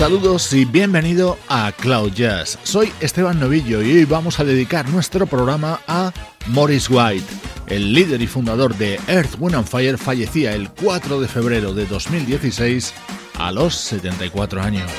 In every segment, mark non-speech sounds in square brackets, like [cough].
Saludos y bienvenido a Cloud Jazz. Soy Esteban Novillo y hoy vamos a dedicar nuestro programa a Morris White. El líder y fundador de Earth, Wind and Fire fallecía el 4 de febrero de 2016 a los 74 años.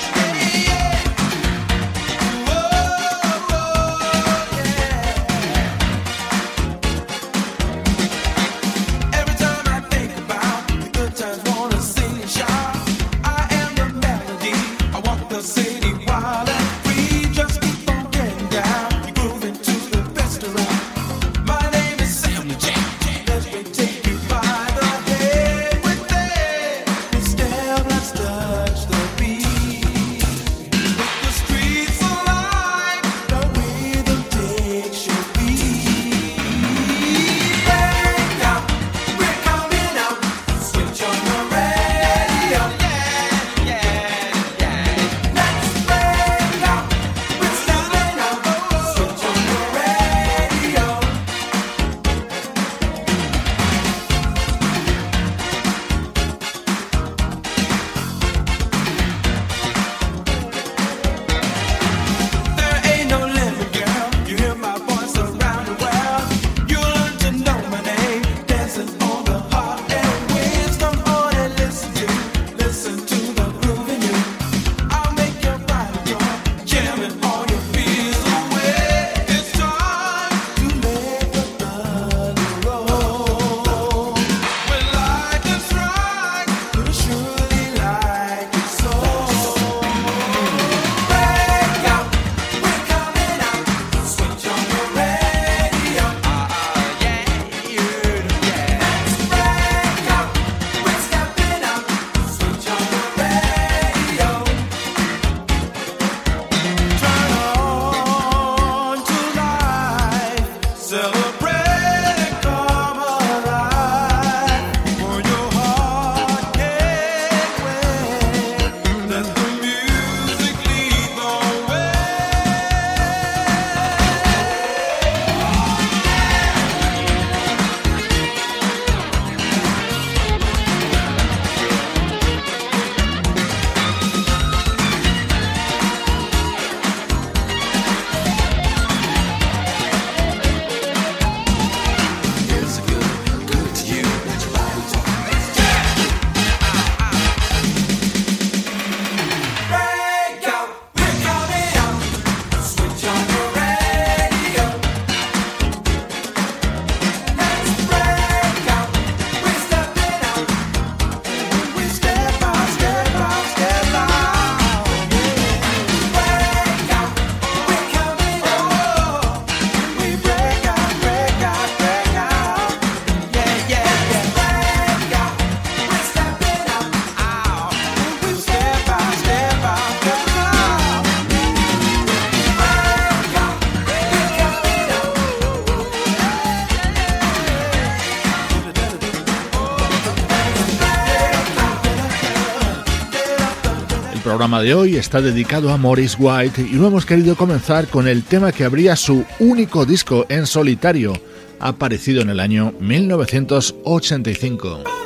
Programa de hoy está dedicado a Morris White y lo hemos querido comenzar con el tema que abría su único disco en solitario, aparecido en el año 1985.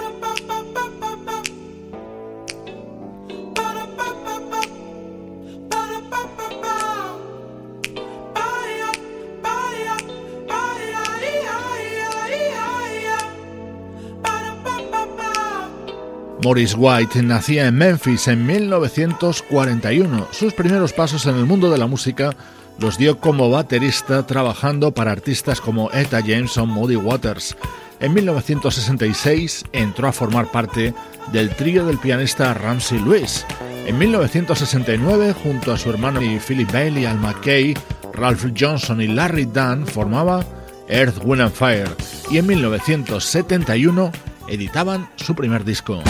Morris White nacía en Memphis en 1941. Sus primeros pasos en el mundo de la música los dio como baterista trabajando para artistas como Etta James o Moody Waters. En 1966 entró a formar parte del trío del pianista Ramsey Lewis. En 1969, junto a su hermano y Philip Bailey, Al McKay, Ralph Johnson y Larry Dunn, formaba Earth, Wind and Fire. Y en 1971 editaban su primer disco.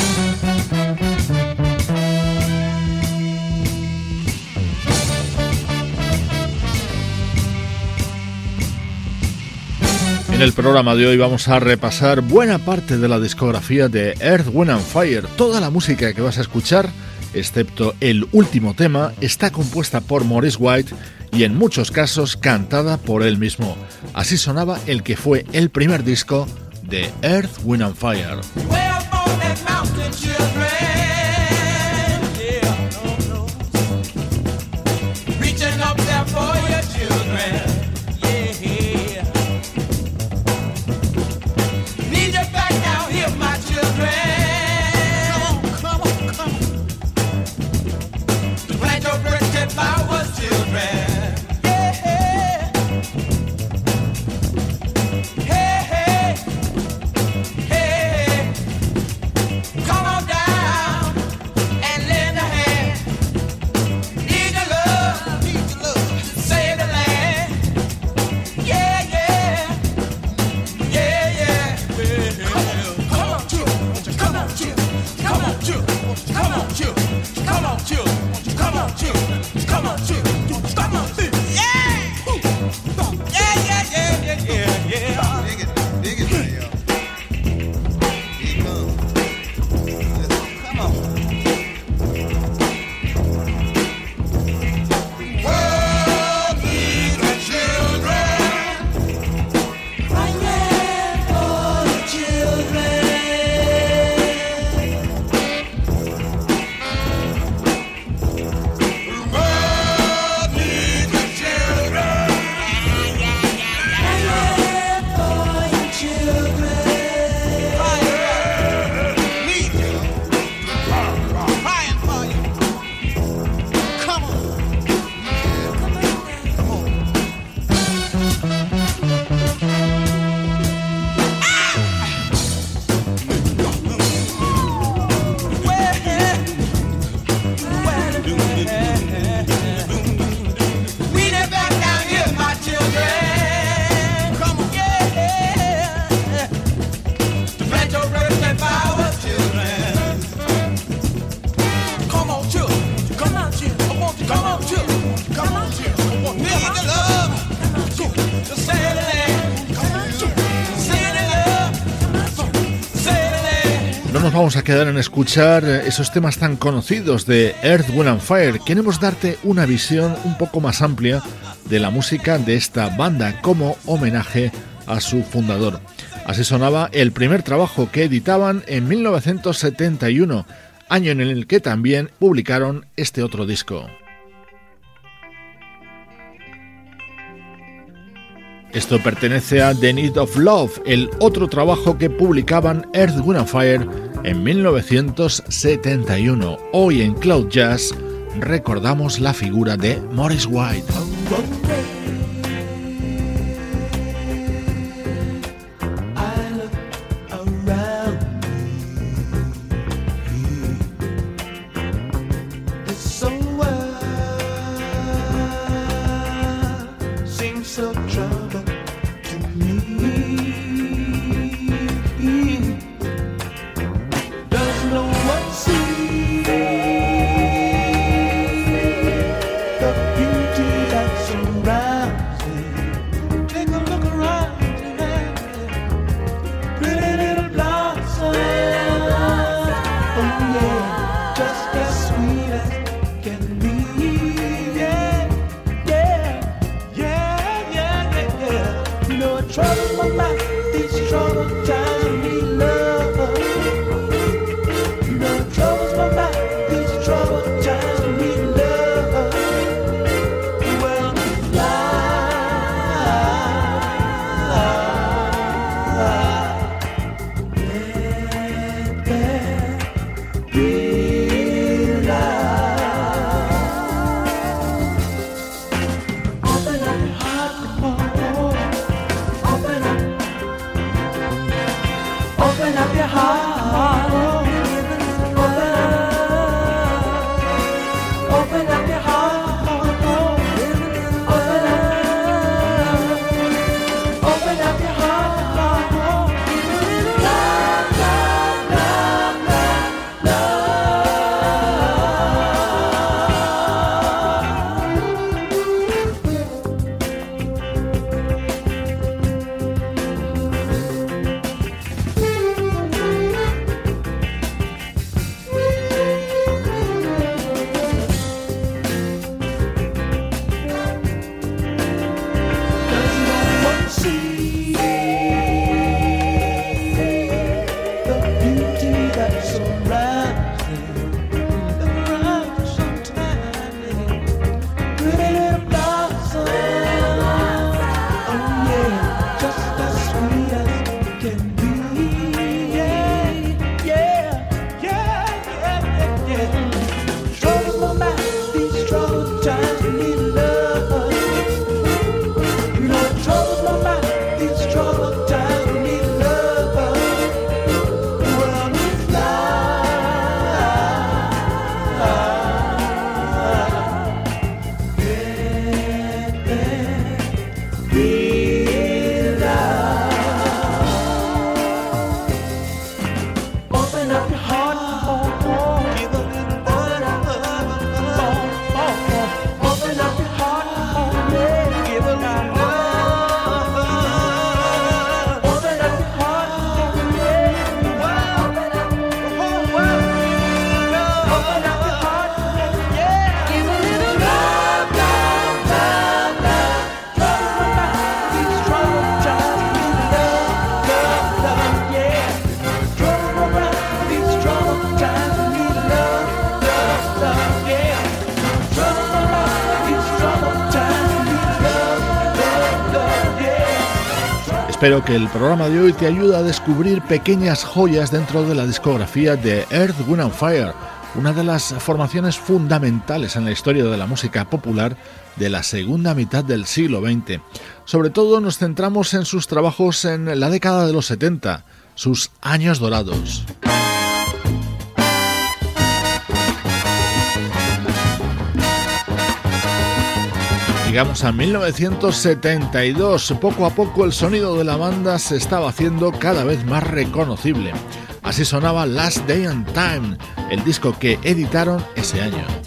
En el programa de hoy vamos a repasar buena parte de la discografía de Earth, Wind and Fire. Toda la música que vas a escuchar, excepto el último tema, está compuesta por Maurice White y en muchos casos cantada por él mismo. Así sonaba el que fue el primer disco de Earth, Wind and Fire. Vamos a quedar en escuchar esos temas tan conocidos de Earth, Wind and Fire. Queremos darte una visión un poco más amplia de la música de esta banda como homenaje a su fundador. Así sonaba el primer trabajo que editaban en 1971, año en el que también publicaron este otro disco. Esto pertenece a The Need of Love, el otro trabajo que publicaban Earth, Wind Fire en 1971. Hoy en Cloud Jazz recordamos la figura de Morris White. Espero que el programa de hoy te ayude a descubrir pequeñas joyas dentro de la discografía de Earth, Wind and Fire, una de las formaciones fundamentales en la historia de la música popular de la segunda mitad del siglo XX. Sobre todo nos centramos en sus trabajos en la década de los 70, sus años dorados. Llegamos a 1972. Poco a poco el sonido de la banda se estaba haciendo cada vez más reconocible. Así sonaba Last Day and Time, el disco que editaron ese año.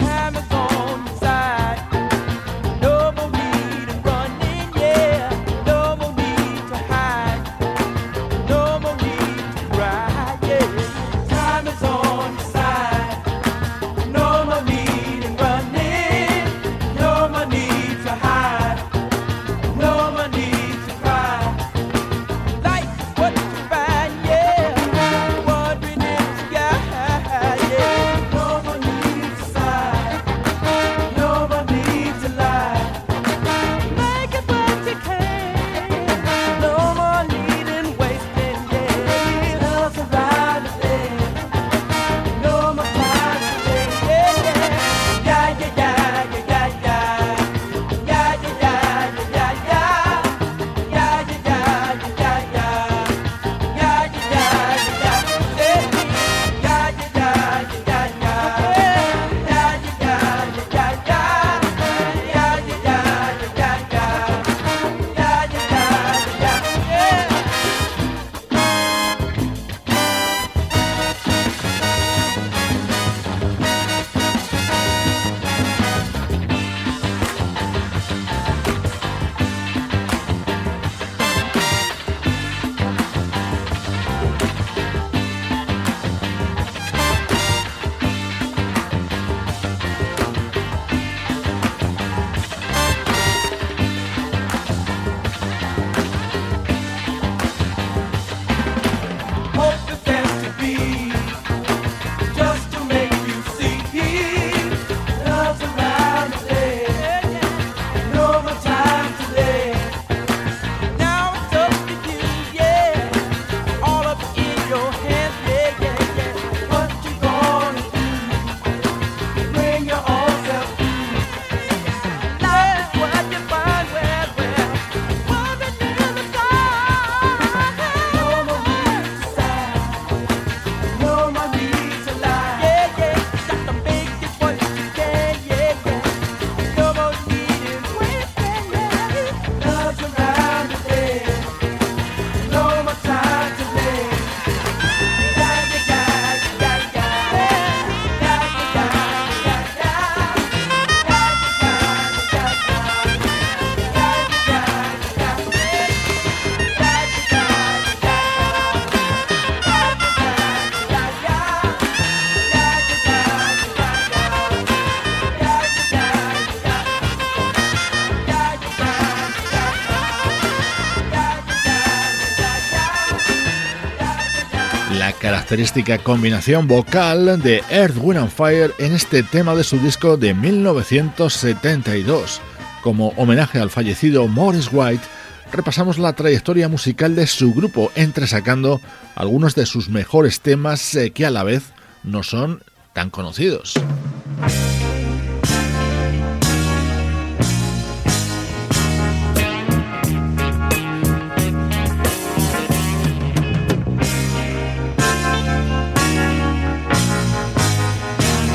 Característica combinación vocal de Earth, Wind and Fire en este tema de su disco de 1972. Como homenaje al fallecido Morris White, repasamos la trayectoria musical de su grupo, entresacando algunos de sus mejores temas eh, que a la vez no son tan conocidos.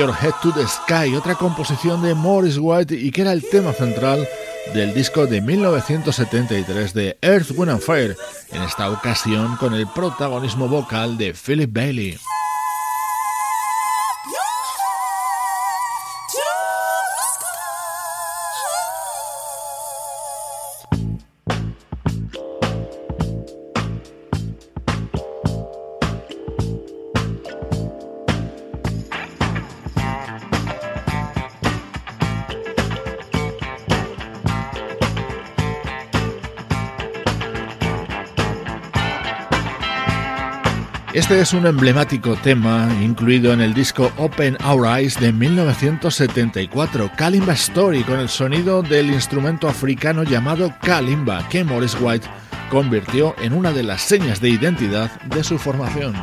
Your Head to the Sky, otra composición de Morris White y que era el tema central del disco de 1973 de Earth, Wind and Fire, en esta ocasión con el protagonismo vocal de Philip Bailey. Este es un emblemático tema incluido en el disco Open Our Eyes de 1974, Kalimba Story, con el sonido del instrumento africano llamado Kalimba, que Morris White convirtió en una de las señas de identidad de su formación.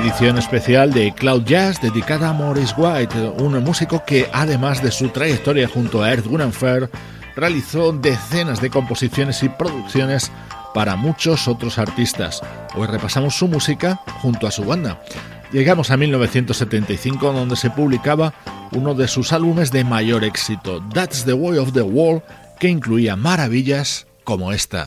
Edición especial de Cloud Jazz dedicada a Maurice White, un músico que además de su trayectoria junto a Earth, Wind Fair, realizó decenas de composiciones y producciones para muchos otros artistas. Hoy repasamos su música junto a su banda. Llegamos a 1975 donde se publicaba uno de sus álbumes de mayor éxito, That's the Way of the World, que incluía maravillas como esta.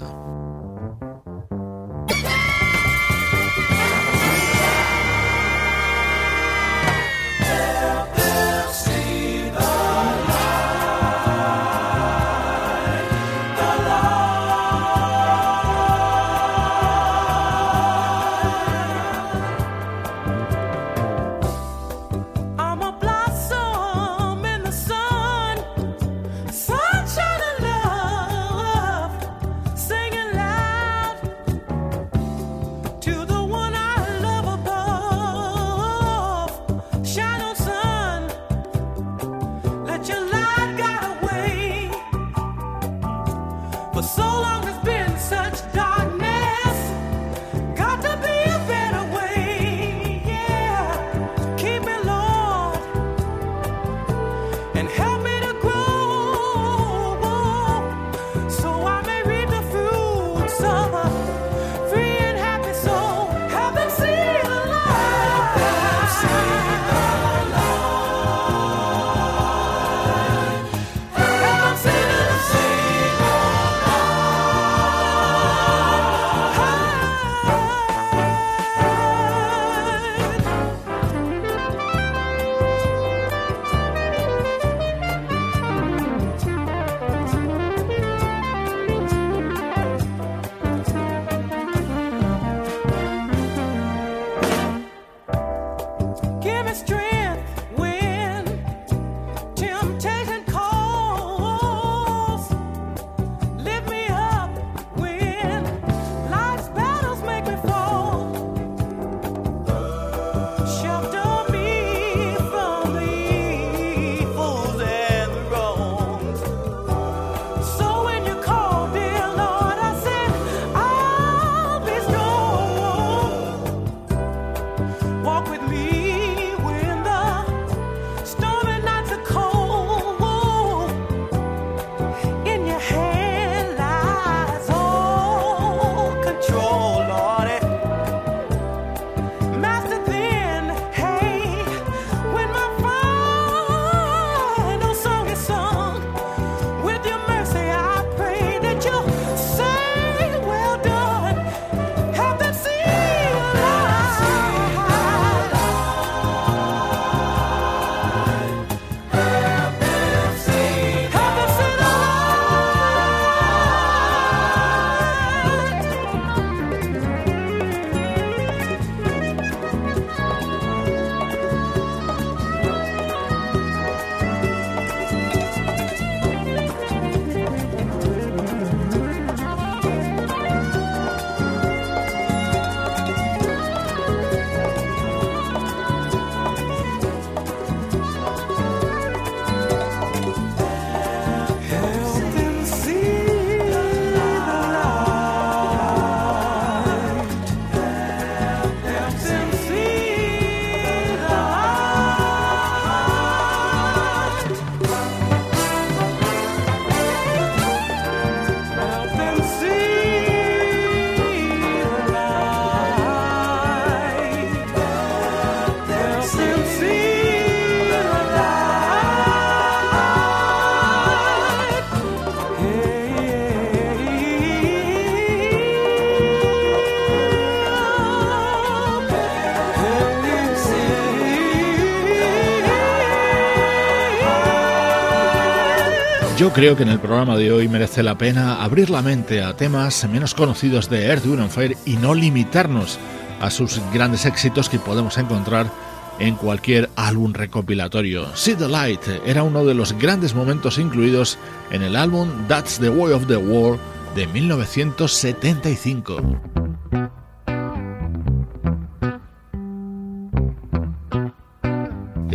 Creo que en el programa de hoy merece la pena abrir la mente a temas menos conocidos de Earth, Wind Fire y no limitarnos a sus grandes éxitos que podemos encontrar en cualquier álbum recopilatorio. See the Light era uno de los grandes momentos incluidos en el álbum That's the Way of the World de 1975.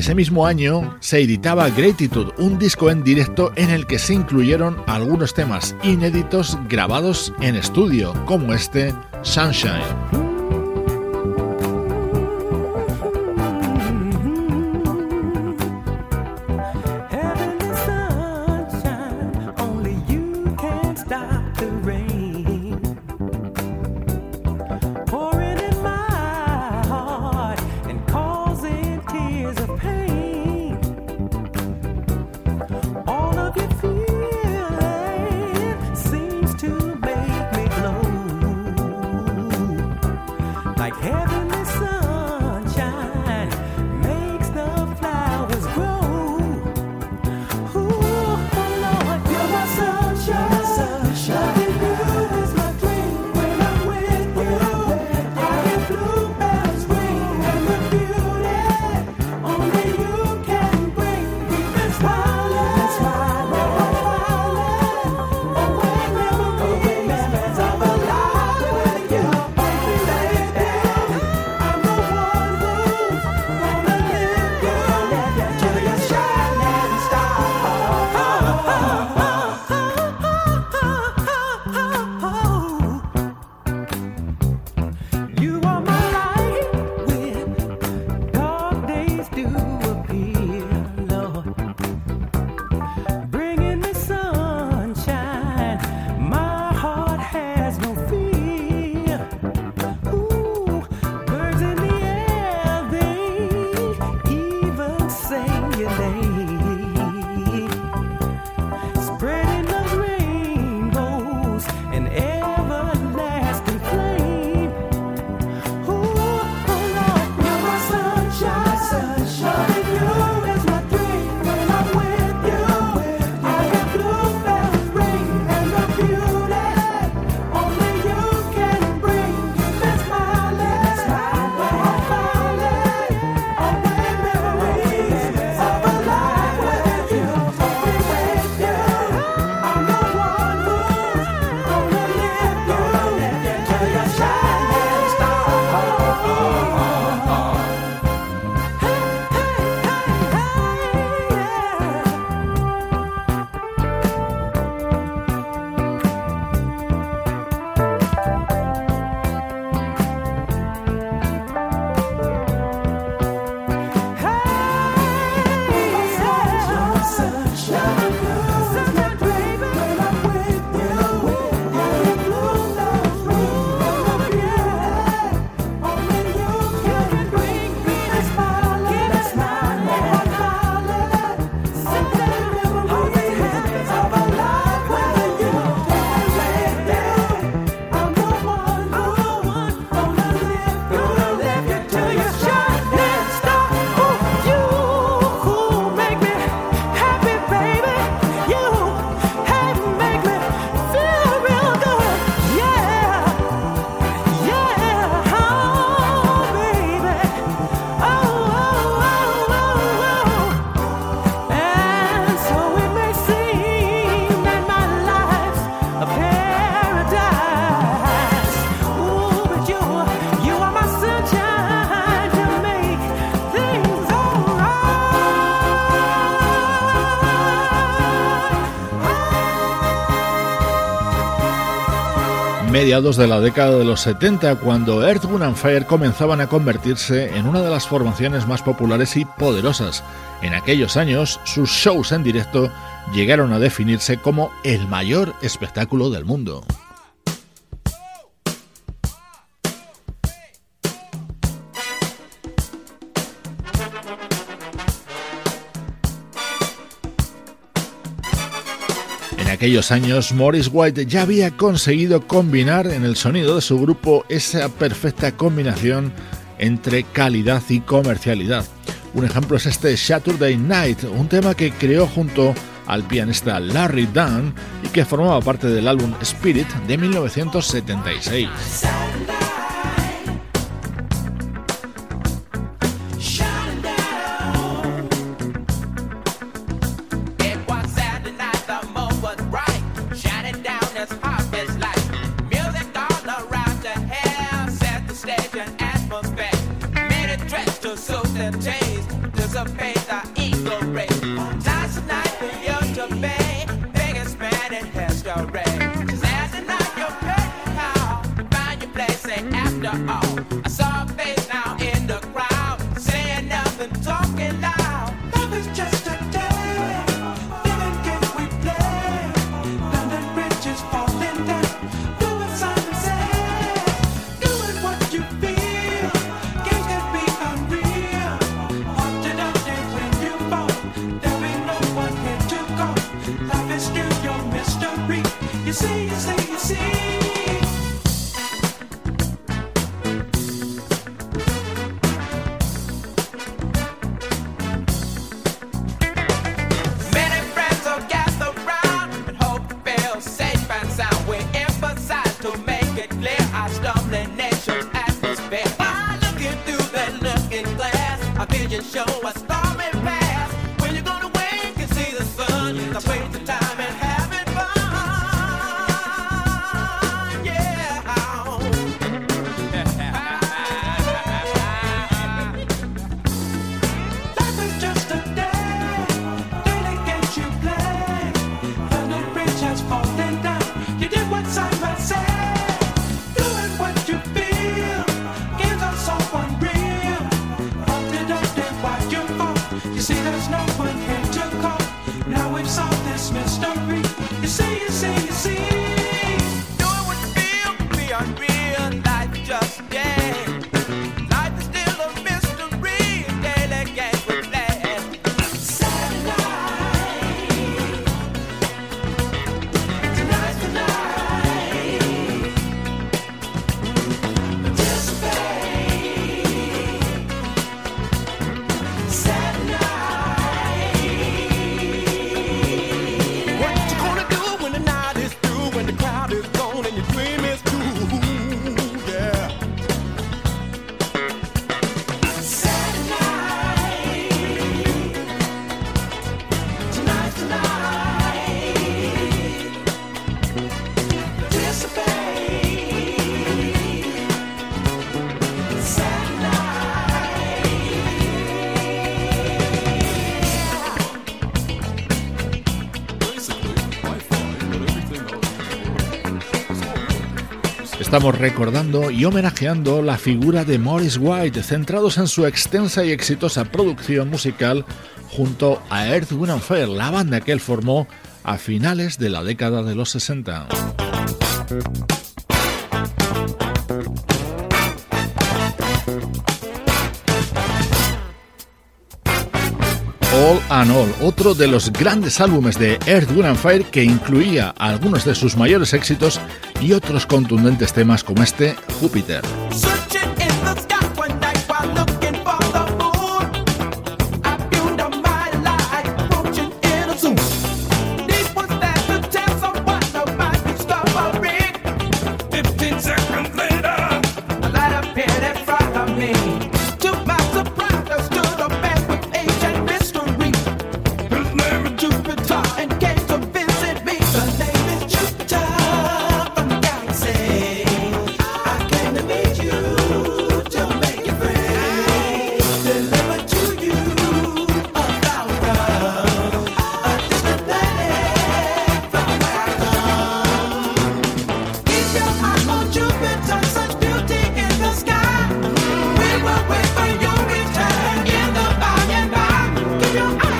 Ese mismo año se editaba Gratitude, un disco en directo en el que se incluyeron algunos temas inéditos grabados en estudio, como este Sunshine. Mediados de la década de los 70, cuando Earth, Wind and Fire comenzaban a convertirse en una de las formaciones más populares y poderosas. En aquellos años, sus shows en directo llegaron a definirse como el mayor espectáculo del mundo. Aquellos años, Morris White ya había conseguido combinar en el sonido de su grupo esa perfecta combinación entre calidad y comercialidad. Un ejemplo es este Saturday Night, un tema que creó junto al pianista Larry Dunn y que formaba parte del álbum Spirit de 1976. a pain. Estamos recordando y homenajeando la figura de Morris White, centrados en su extensa y exitosa producción musical junto a Earth, Wind Fire, la banda que él formó a finales de la década de los 60. All and All, otro de los grandes álbumes de Earth, Wind and Fire que incluía algunos de sus mayores éxitos y otros contundentes temas como este Júpiter. I'm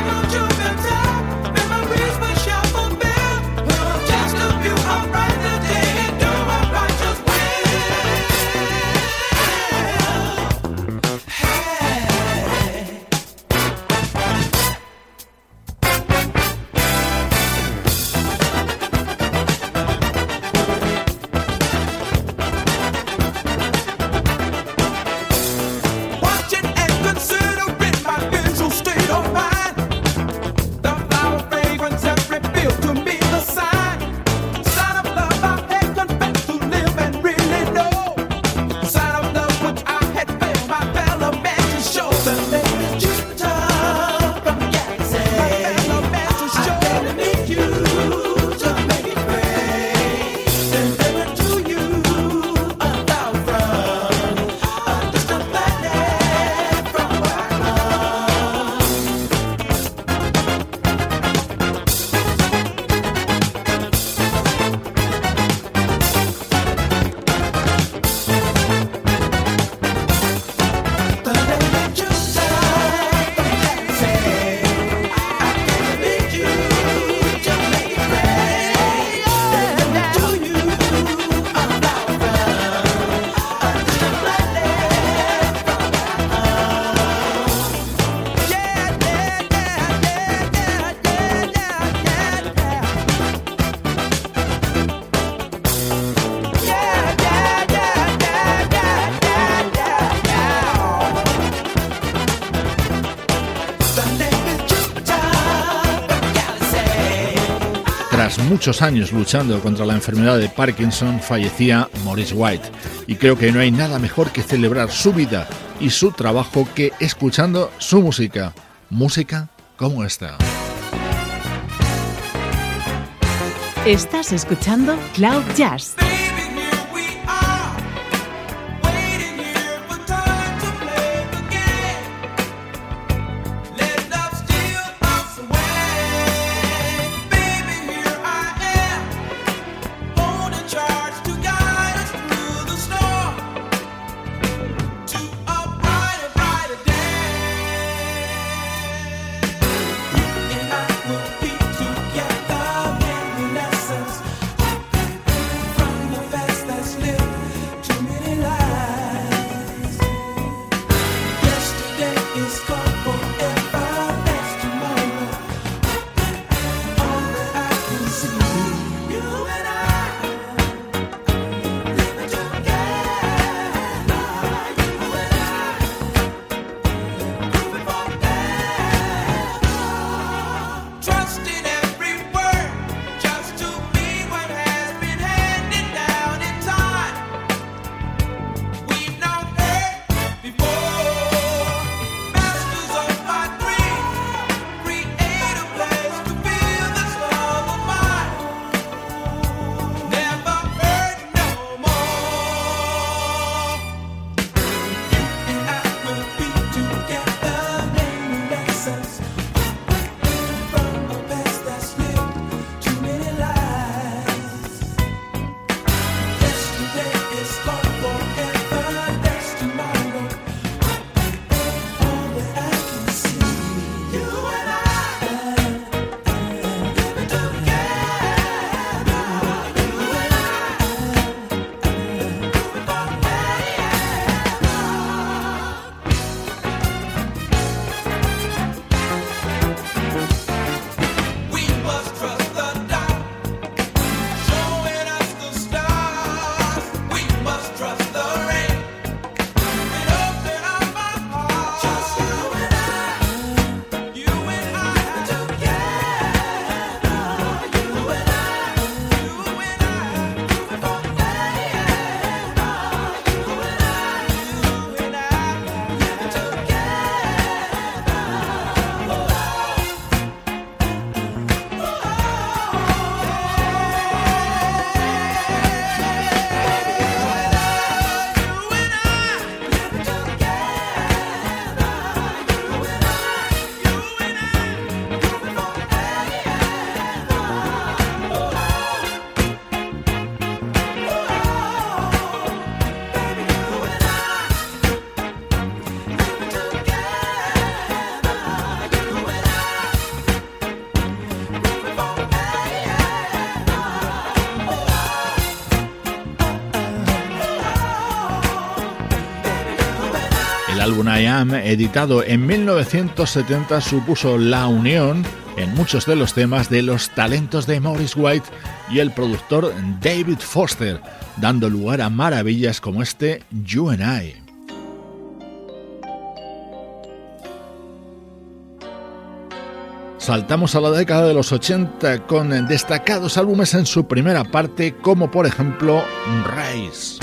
Tras muchos años luchando contra la enfermedad de Parkinson, fallecía Maurice White. Y creo que no hay nada mejor que celebrar su vida y su trabajo que escuchando su música. Música como esta. Estás escuchando Cloud Jazz I Am, editado en 1970, supuso la unión en muchos de los temas de los talentos de Morris White y el productor David Foster, dando lugar a maravillas como este You and I. Saltamos a la década de los 80 con destacados álbumes en su primera parte, como por ejemplo Race.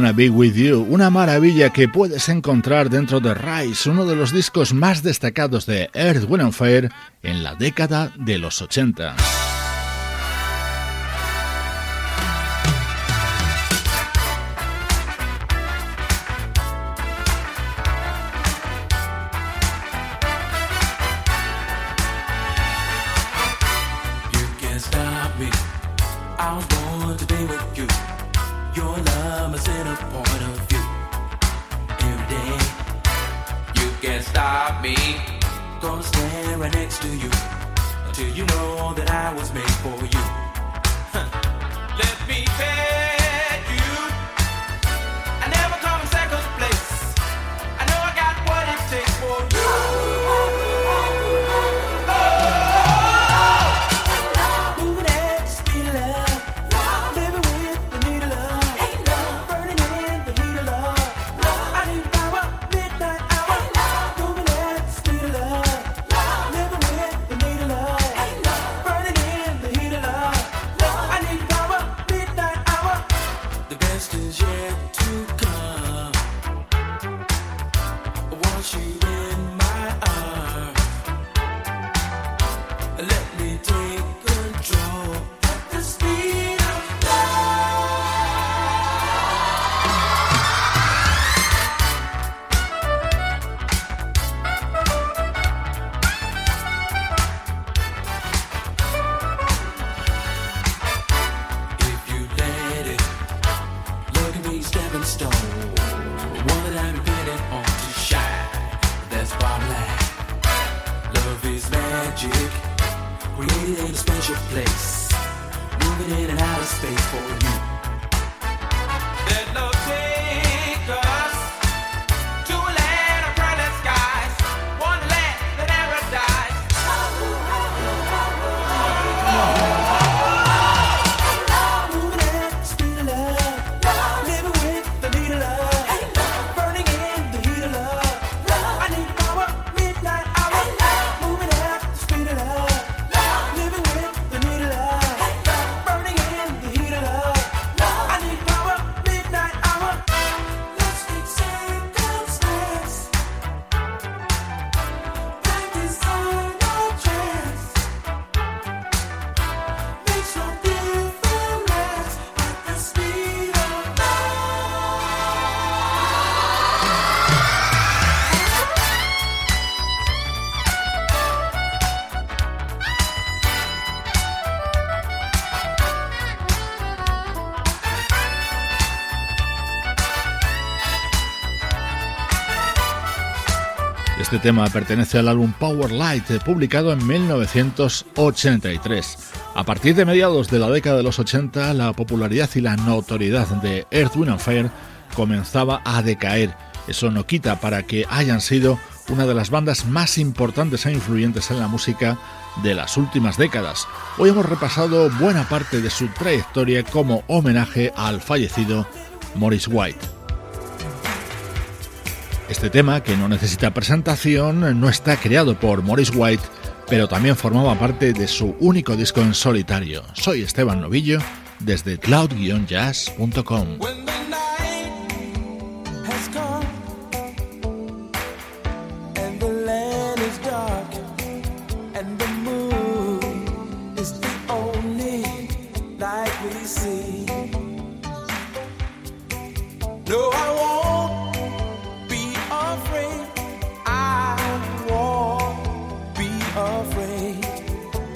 Be With You, una maravilla que puedes encontrar dentro de Rise, uno de los discos más destacados de Earth, Wind Fire en la década de los 80. can't stop me. Gonna stand right next to you until you know that I was made for you. [laughs] Let me pay. Este tema pertenece al álbum Power Light, publicado en 1983. A partir de mediados de la década de los 80, la popularidad y la notoriedad de Earth, Wind Fire comenzaba a decaer. Eso no quita para que hayan sido una de las bandas más importantes e influyentes en la música de las últimas décadas. Hoy hemos repasado buena parte de su trayectoria como homenaje al fallecido Morris White. Este tema, que no necesita presentación, no está creado por Morris White, pero también formaba parte de su único disco en solitario. Soy Esteban Novillo, desde cloud-jazz.com.